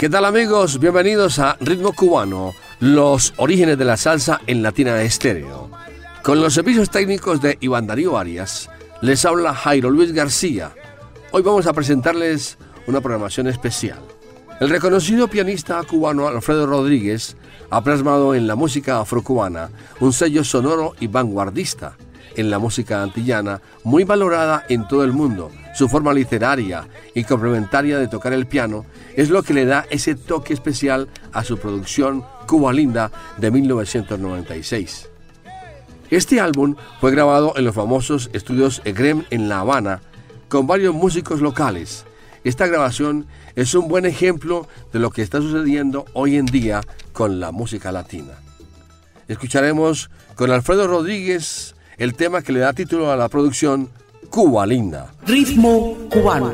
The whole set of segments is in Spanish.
¿Qué tal amigos? Bienvenidos a Ritmo Cubano, los orígenes de la salsa en Latina Estéreo. Con los servicios técnicos de Iván Darío Arias, les habla Jairo Luis García. Hoy vamos a presentarles una programación especial. El reconocido pianista cubano Alfredo Rodríguez ha plasmado en la música afrocubana un sello sonoro y vanguardista en la música antillana, muy valorada en todo el mundo. Su forma literaria y complementaria de tocar el piano es lo que le da ese toque especial a su producción Cuba Linda de 1996. Este álbum fue grabado en los famosos estudios EGREM en La Habana con varios músicos locales. Esta grabación es un buen ejemplo de lo que está sucediendo hoy en día con la música latina. Escucharemos con Alfredo Rodríguez el tema que le da título a la producción Cuba Linda. Ritmo cubano.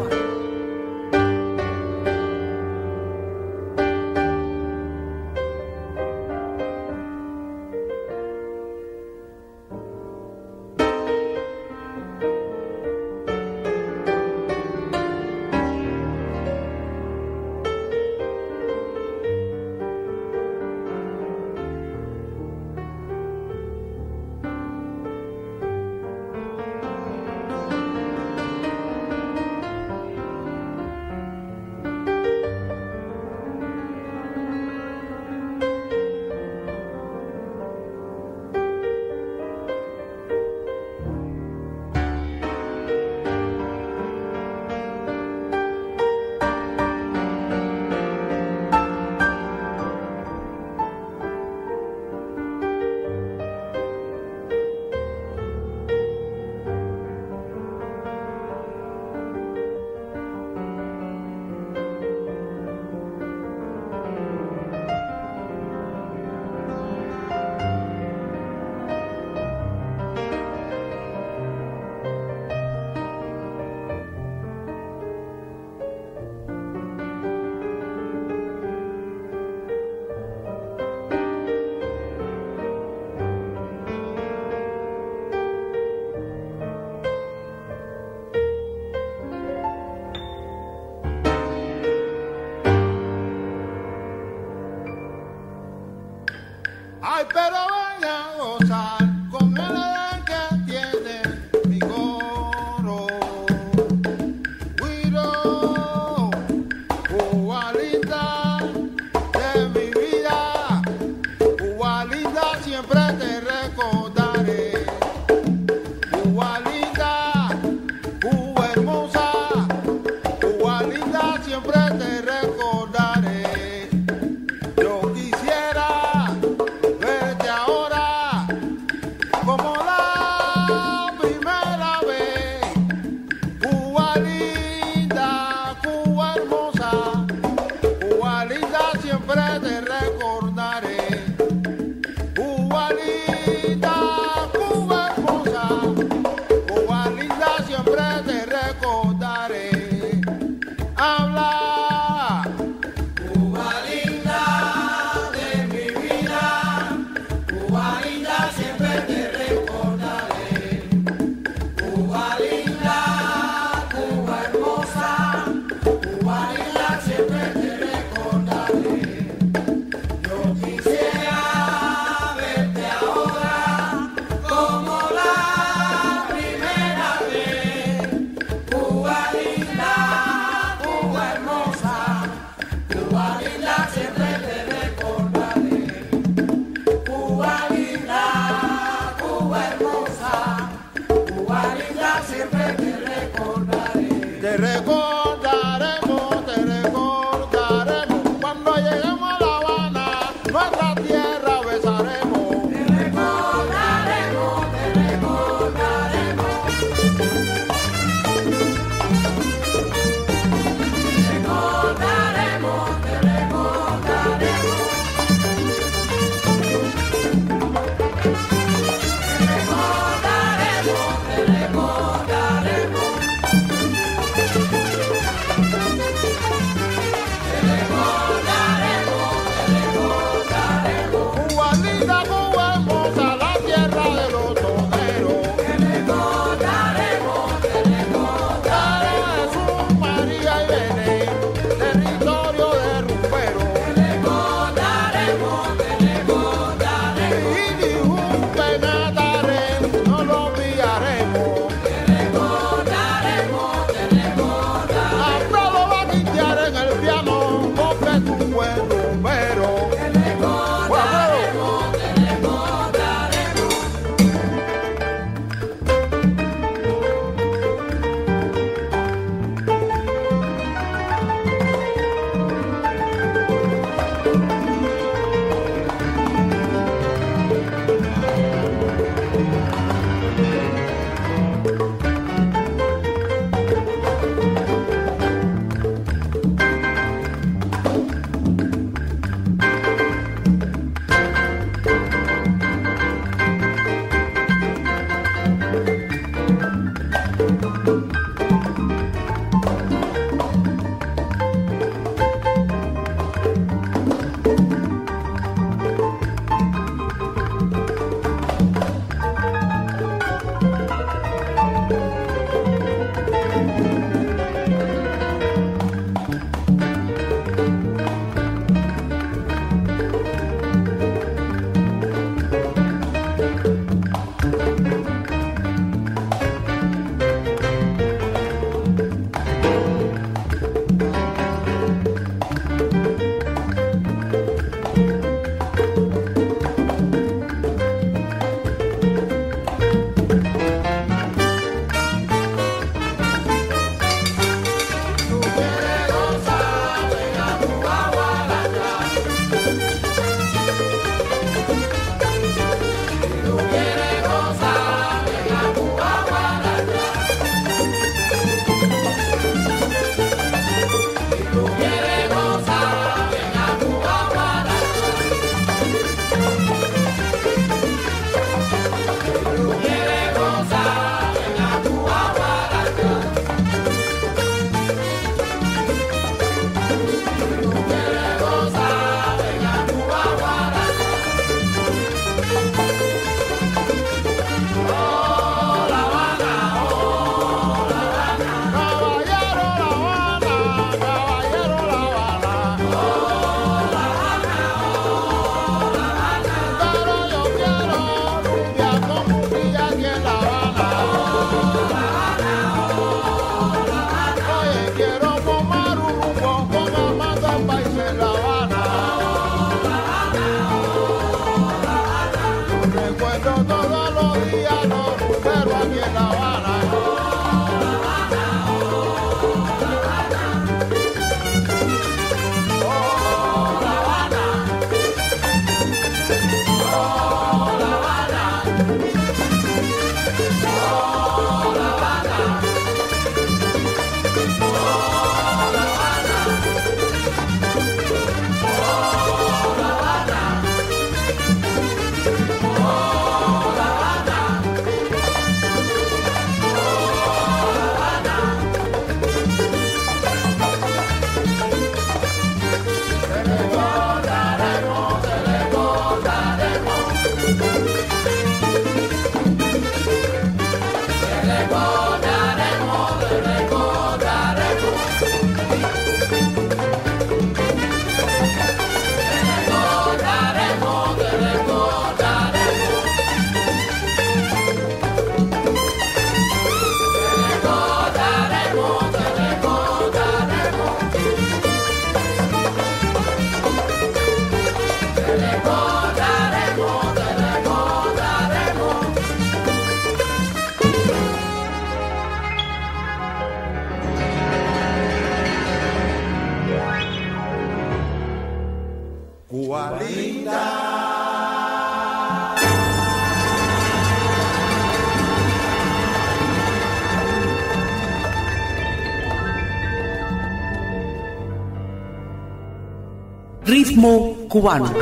Ritmo cubano.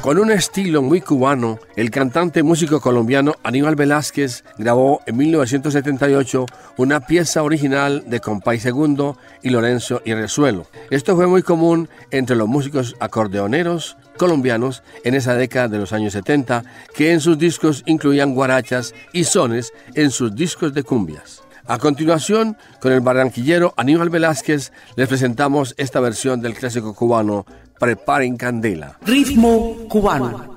Con un estilo muy cubano, el cantante músico colombiano Aníbal Velázquez grabó en 1978 una pieza original de Compay Segundo y Lorenzo y Resuelo. Esto fue muy común entre los músicos acordeoneros colombianos en esa década de los años 70, que en sus discos incluían guarachas y sones en sus discos de cumbias. A continuación, con el barranquillero Aníbal Velázquez, les presentamos esta versión del clásico cubano Preparen Candela. Ritmo cubano.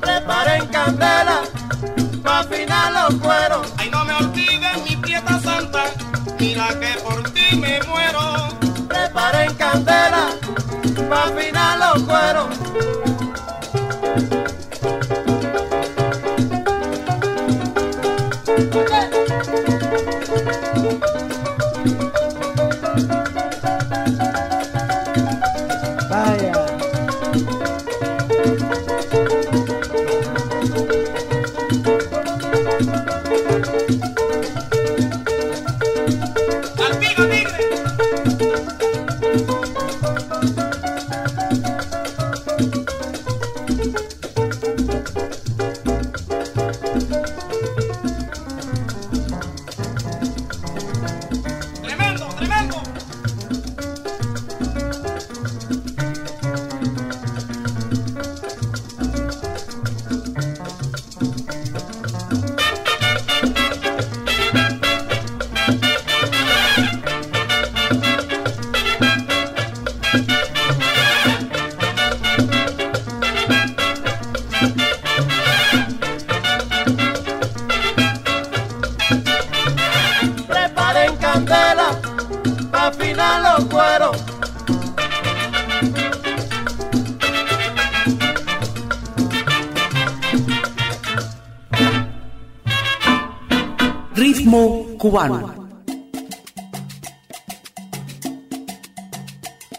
Preparen candela pa' afinar los cueros. Ay, no me olviden mi pieta santa, mira que por ti me muero. Preparen candela pa' afinar los cueros.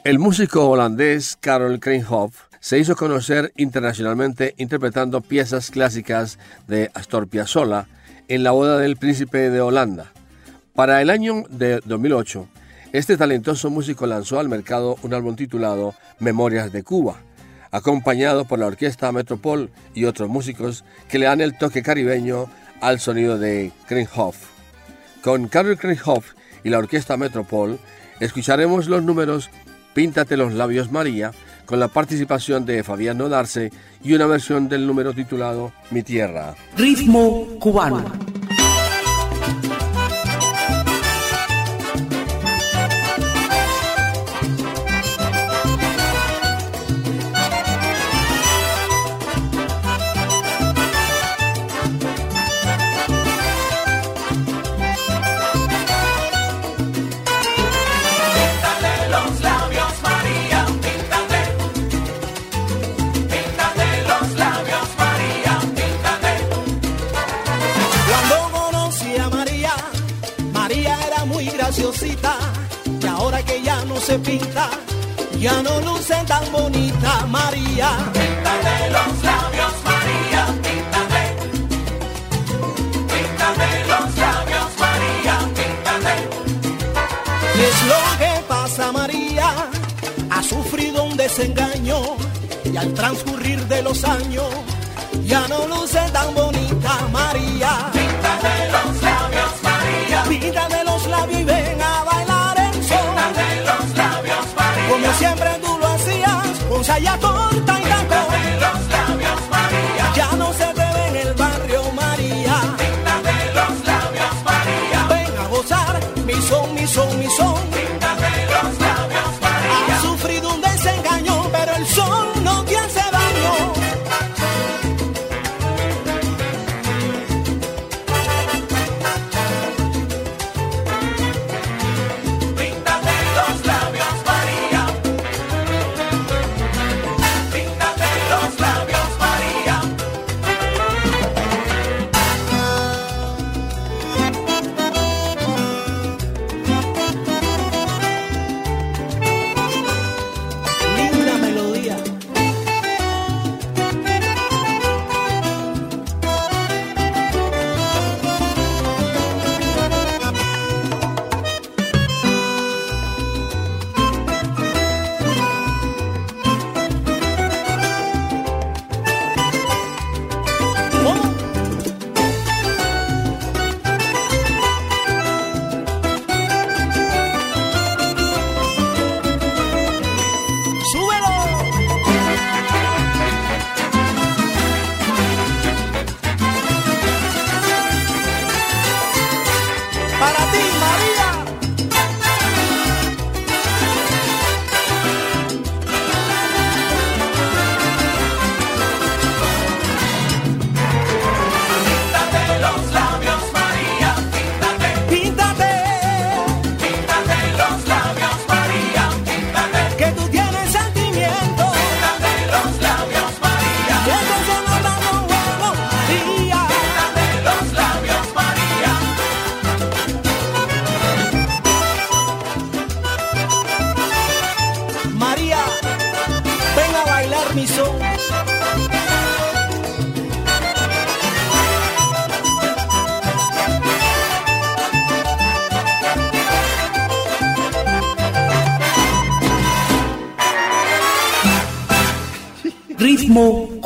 El músico holandés Karel Kringhoff se hizo conocer internacionalmente interpretando piezas clásicas de Astor Piazzolla en la boda del príncipe de Holanda. Para el año de 2008, este talentoso músico lanzó al mercado un álbum titulado Memorias de Cuba, acompañado por la Orquesta Metropol y otros músicos que le dan el toque caribeño al sonido de Kringhoff. Con Carol Kringhoff y la Orquesta Metropol escucharemos los números Píntate los labios María con la participación de Fabián Nodarse y una versión del número titulado Mi Tierra. Ritmo cubano. Se pinta, ya no luce tan bonita María. Píntate los labios María, píntate. Píntate los labios María, píntate. ¿Qué es lo que pasa María? Ha sufrido un desengaño y al transcurrir de los años ya no luce tan bonita María. Píntate los saya corta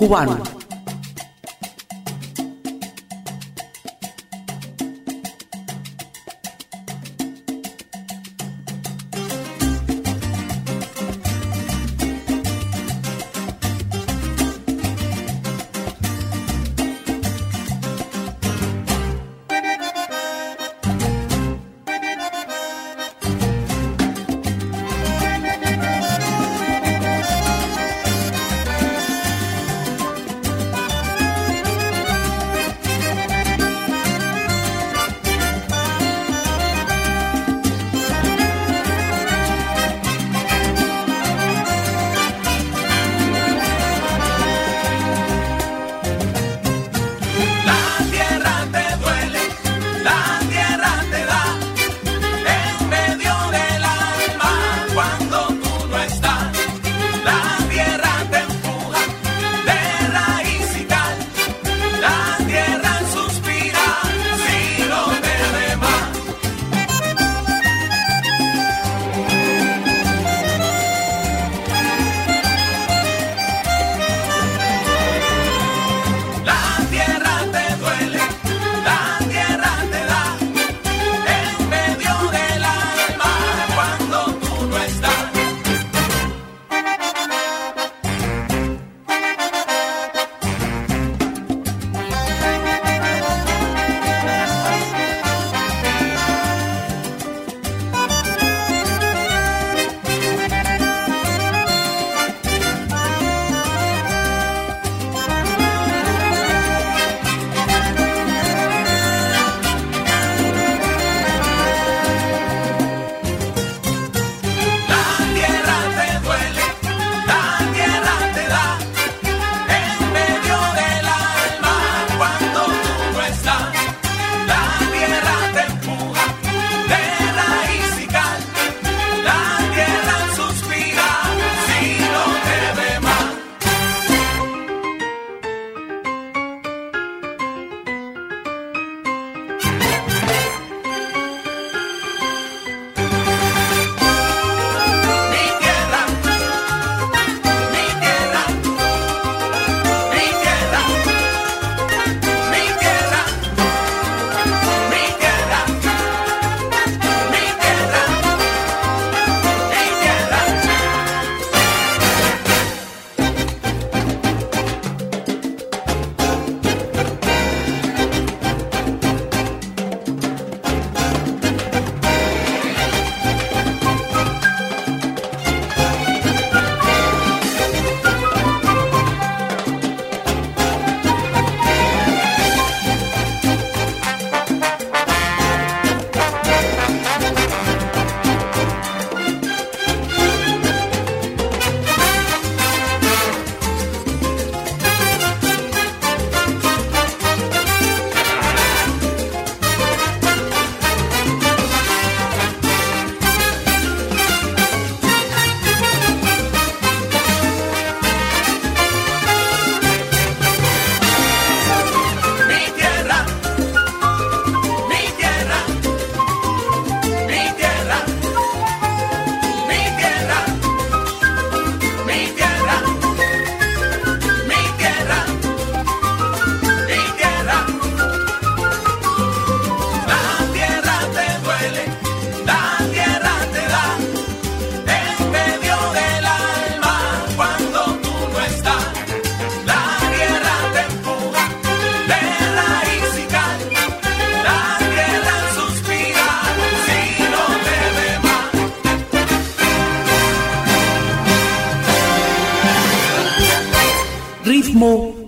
cubano.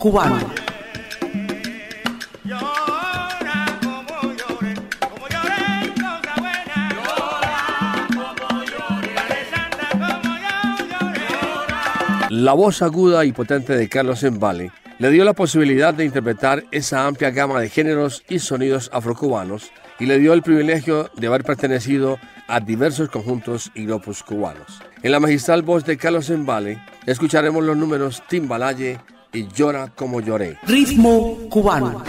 Cubano. La voz aguda y potente de Carlos Embale le dio la posibilidad de interpretar esa amplia gama de géneros y sonidos afrocubanos y le dio el privilegio de haber pertenecido a diversos conjuntos y grupos cubanos. En la magistral voz de Carlos Embale escucharemos los números Timbalaye y Llora como lloré. Ritmo cubano.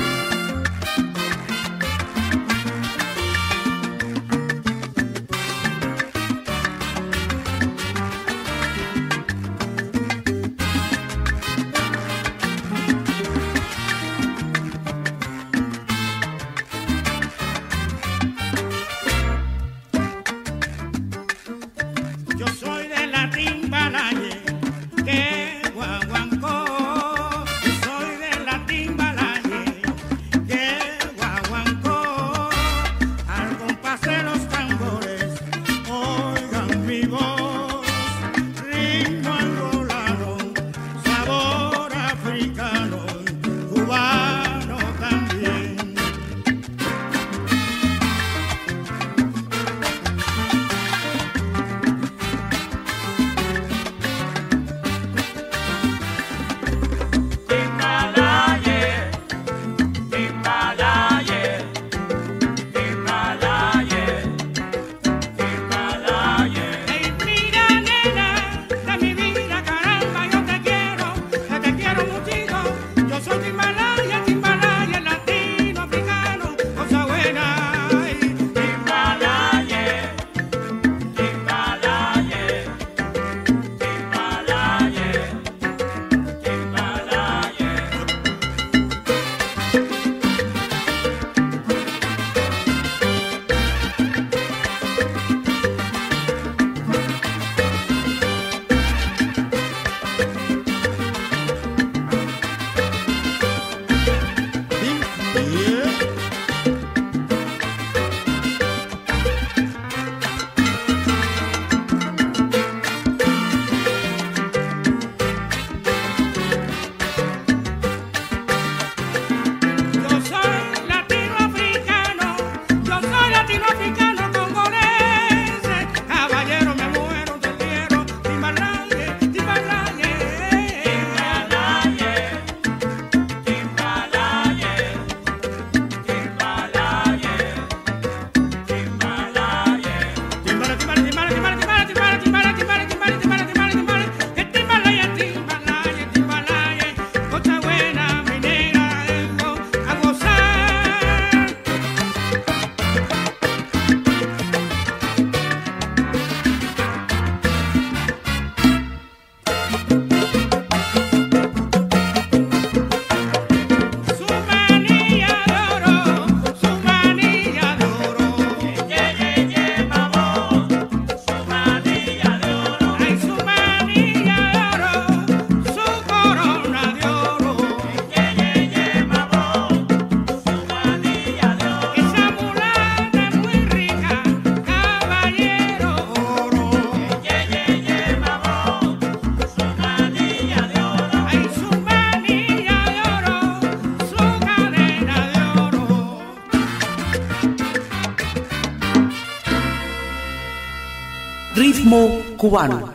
Cubano.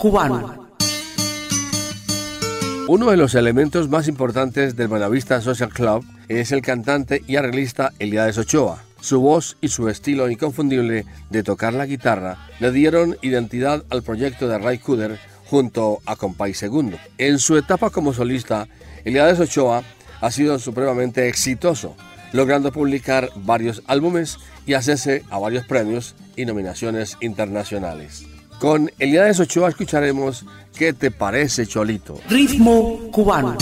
Cubano. Uno de los elementos más importantes del Buenavista Social Club es el cantante y arreglista Eliades Ochoa. Su voz y su estilo inconfundible de tocar la guitarra le dieron identidad al proyecto de Ray Cooder junto a Compay Segundo. En su etapa como solista, Eliades Ochoa ha sido supremamente exitoso, logrando publicar varios álbumes y hacerse a varios premios y nominaciones internacionales. Con Eliades Ochoa escucharemos ¿Qué te parece, Cholito? Ritmo cubano.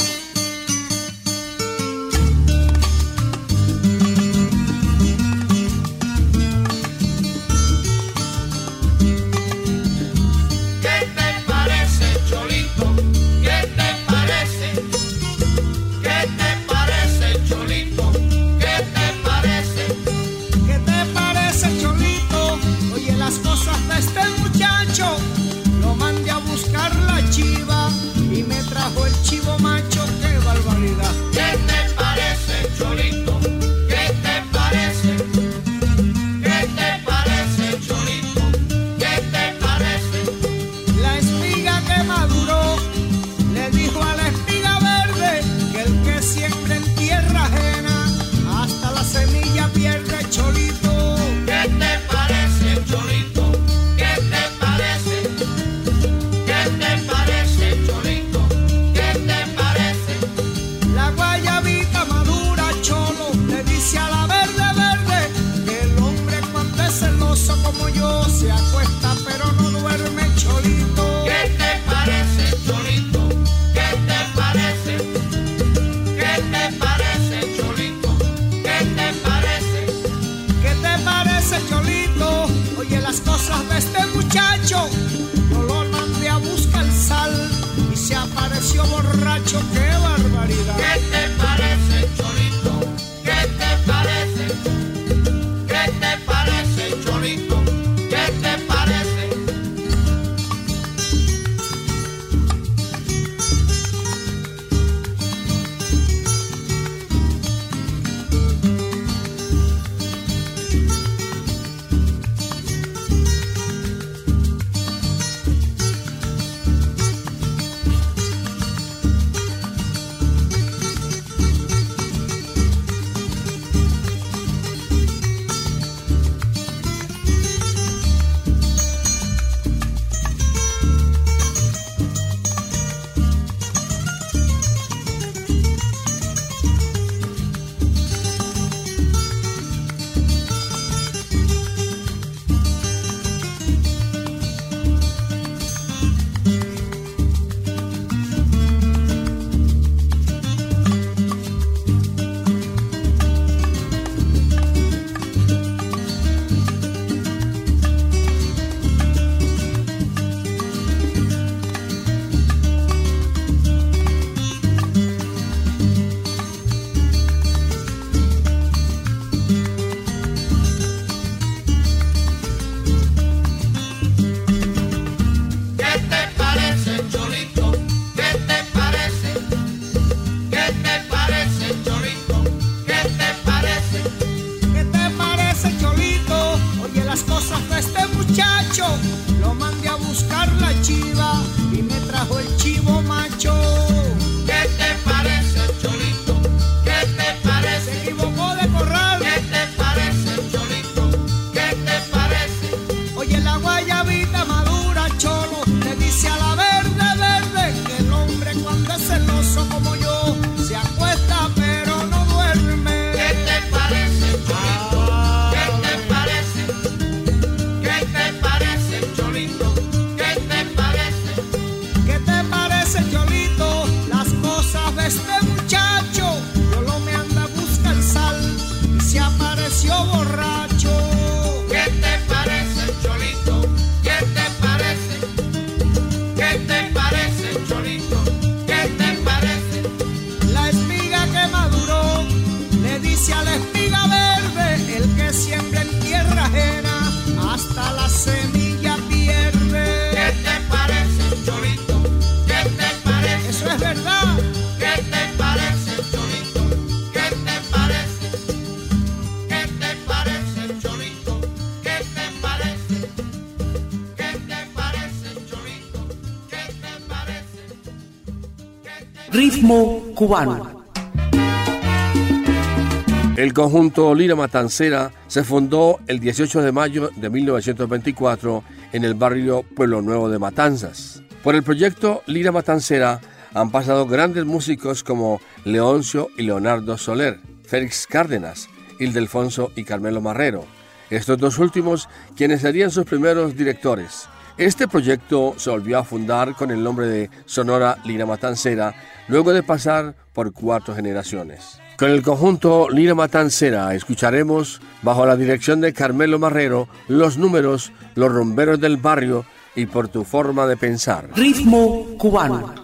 El conjunto Lira Matancera se fundó el 18 de mayo de 1924 en el barrio Pueblo Nuevo de Matanzas. Por el proyecto Lira Matancera han pasado grandes músicos como Leoncio y Leonardo Soler, Félix Cárdenas, Ildefonso y Carmelo Marrero. Estos dos últimos quienes serían sus primeros directores. Este proyecto se volvió a fundar con el nombre de Sonora Lira Matancera luego de pasar por cuatro generaciones. Con el conjunto Lira Matancera escucharemos, bajo la dirección de Carmelo Marrero, los números Los Rumberos del Barrio y Por tu forma de pensar. Ritmo cubano.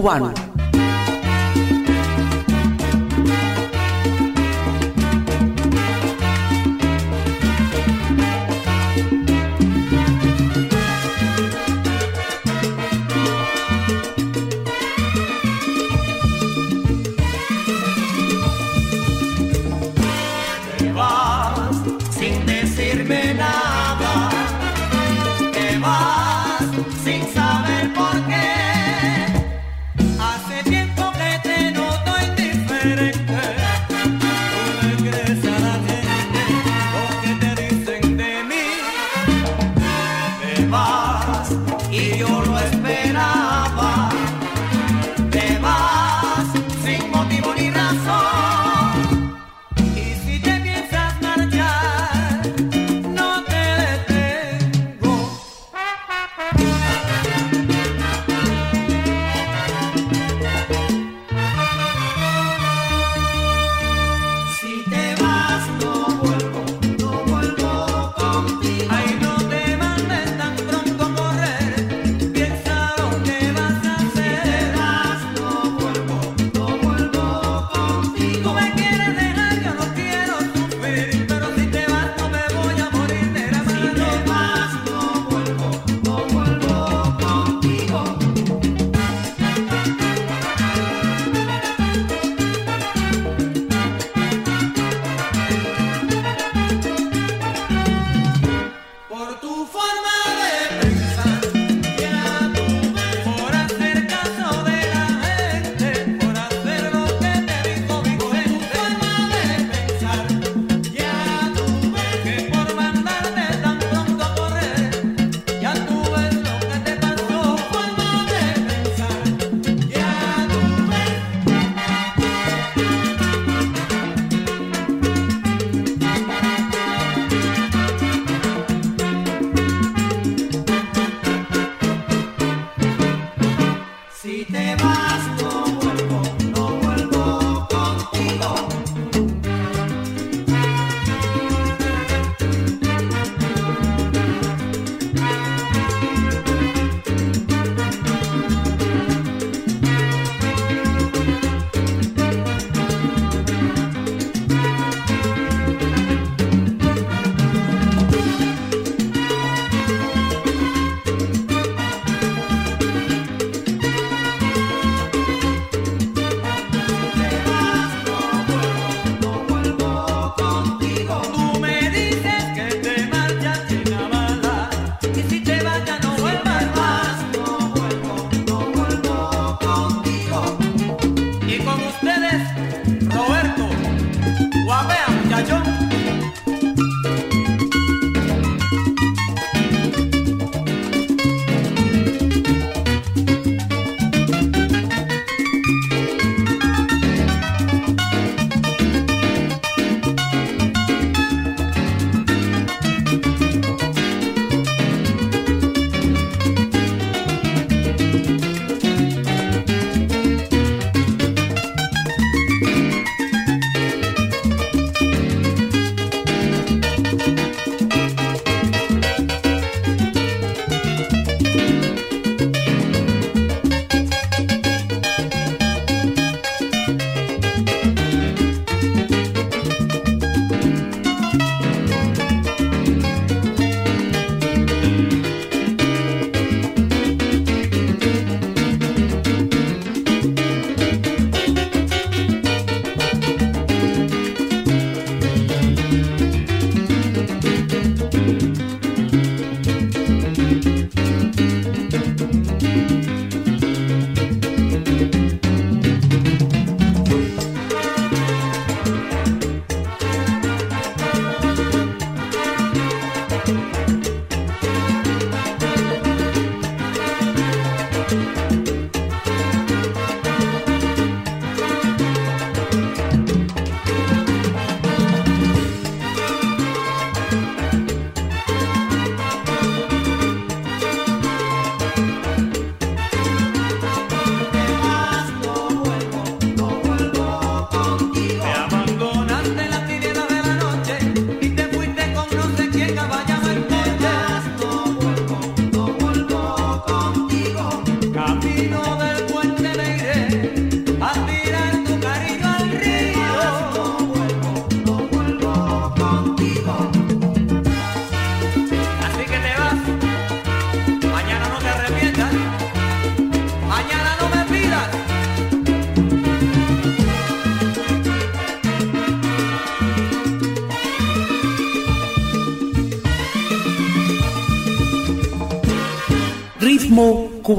Cubano.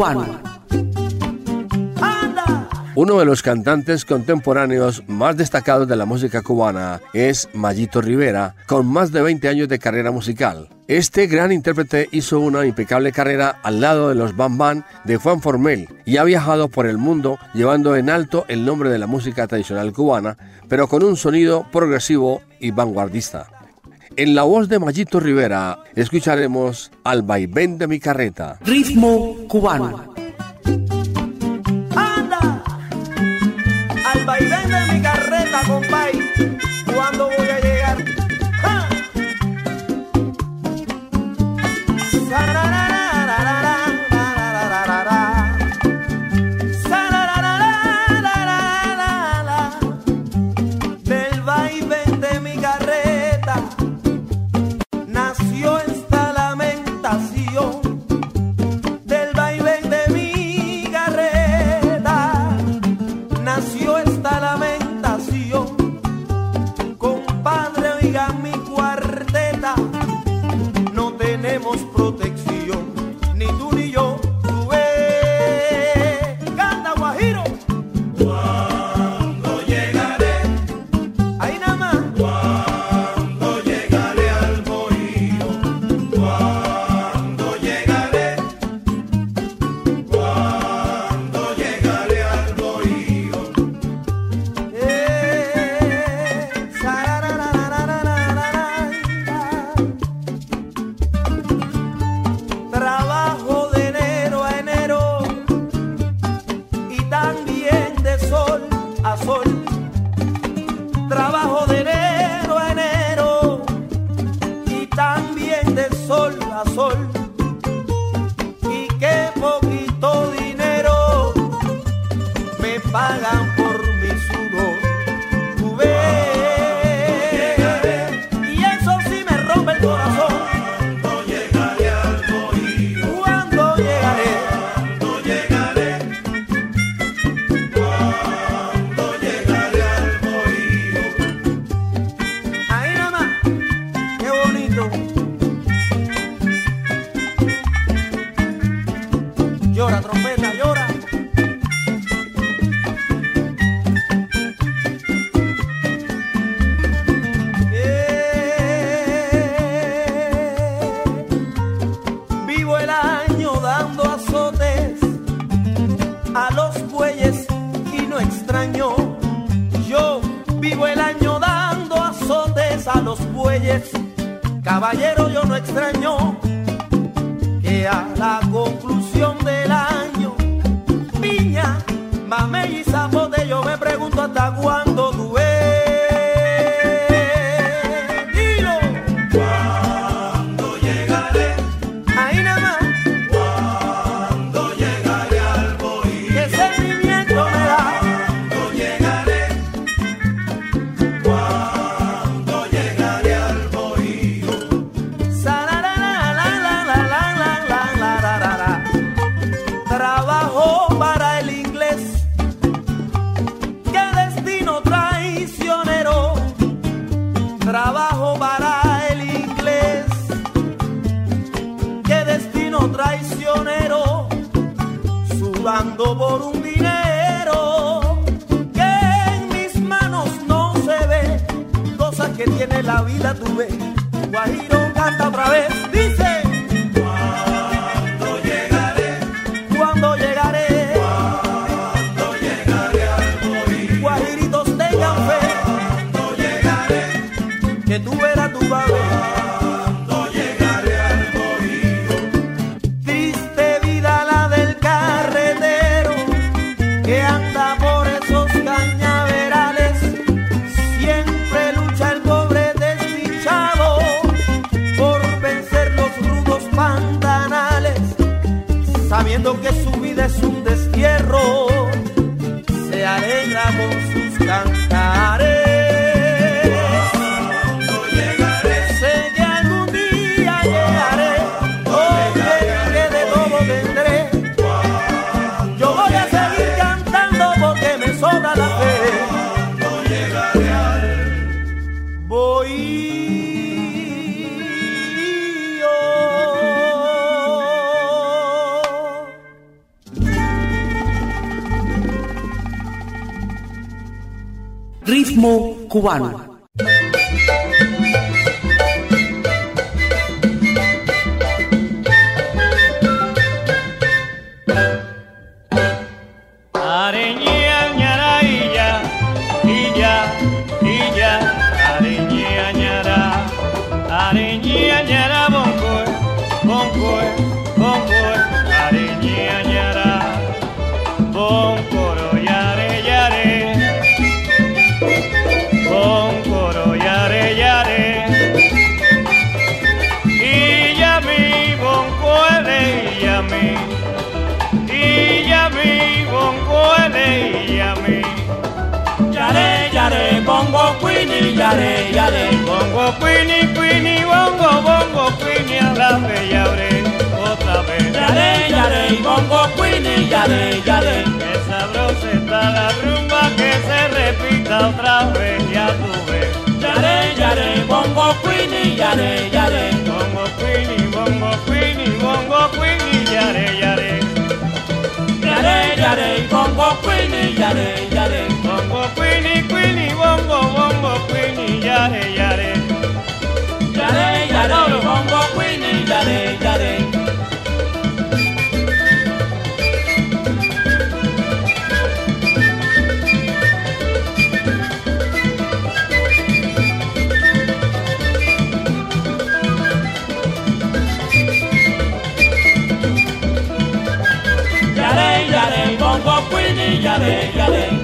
Cubano. Uno de los cantantes contemporáneos más destacados de la música cubana es Mayito Rivera, con más de 20 años de carrera musical. Este gran intérprete hizo una impecable carrera al lado de los Bam Bam de Juan Formel y ha viajado por el mundo llevando en alto el nombre de la música tradicional cubana, pero con un sonido progresivo y vanguardista. En la voz de Mayito Rivera escucharemos Al vaivén de mi carreta. Ritmo cubano. compay, ¿cuándo por vencer. Cubano. Queenie, yare, yare. Bongo, queenie, queenie, bongo, bongo, queenie, a la bella ore, otra vez. Yare, yare, bongo, queenie, yare, yare. Que sabrosa está la rumba, que se repita otra vez, ya tú ves. Yare, yare, bongo, queenie, yare, yare. Bongo, queenie, bongo, queenie, bongo, queenie, yare, yare. Yare, yare, bongo, queenie, yare, yare. Bongo, queenie, bongo, bongo, queenie, yare, yare. Yare, yare, bongo, queenie, yare, yare. Yare, yare, bongo, queenie, yare, yare.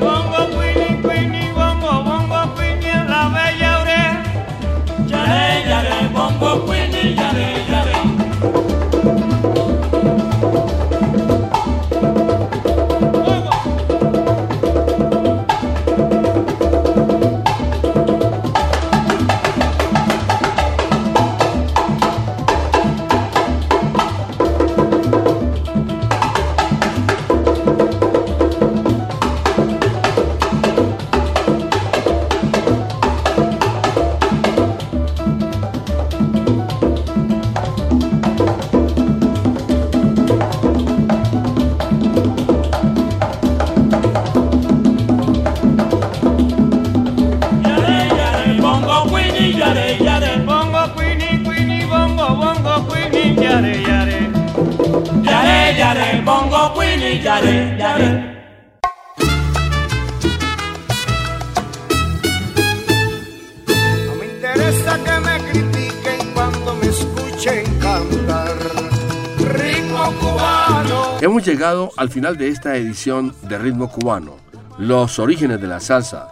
Llegado al final de esta edición de Ritmo Cubano, los orígenes de la salsa,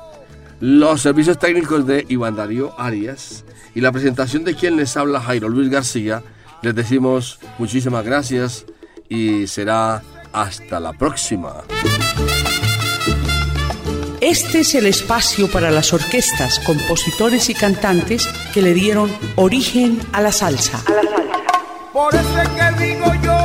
los servicios técnicos de Iván Darío Arias y la presentación de quien les habla Jairo Luis García. Les decimos muchísimas gracias y será hasta la próxima. Este es el espacio para las orquestas, compositores y cantantes que le dieron origen a la salsa. Por eso es que digo yo,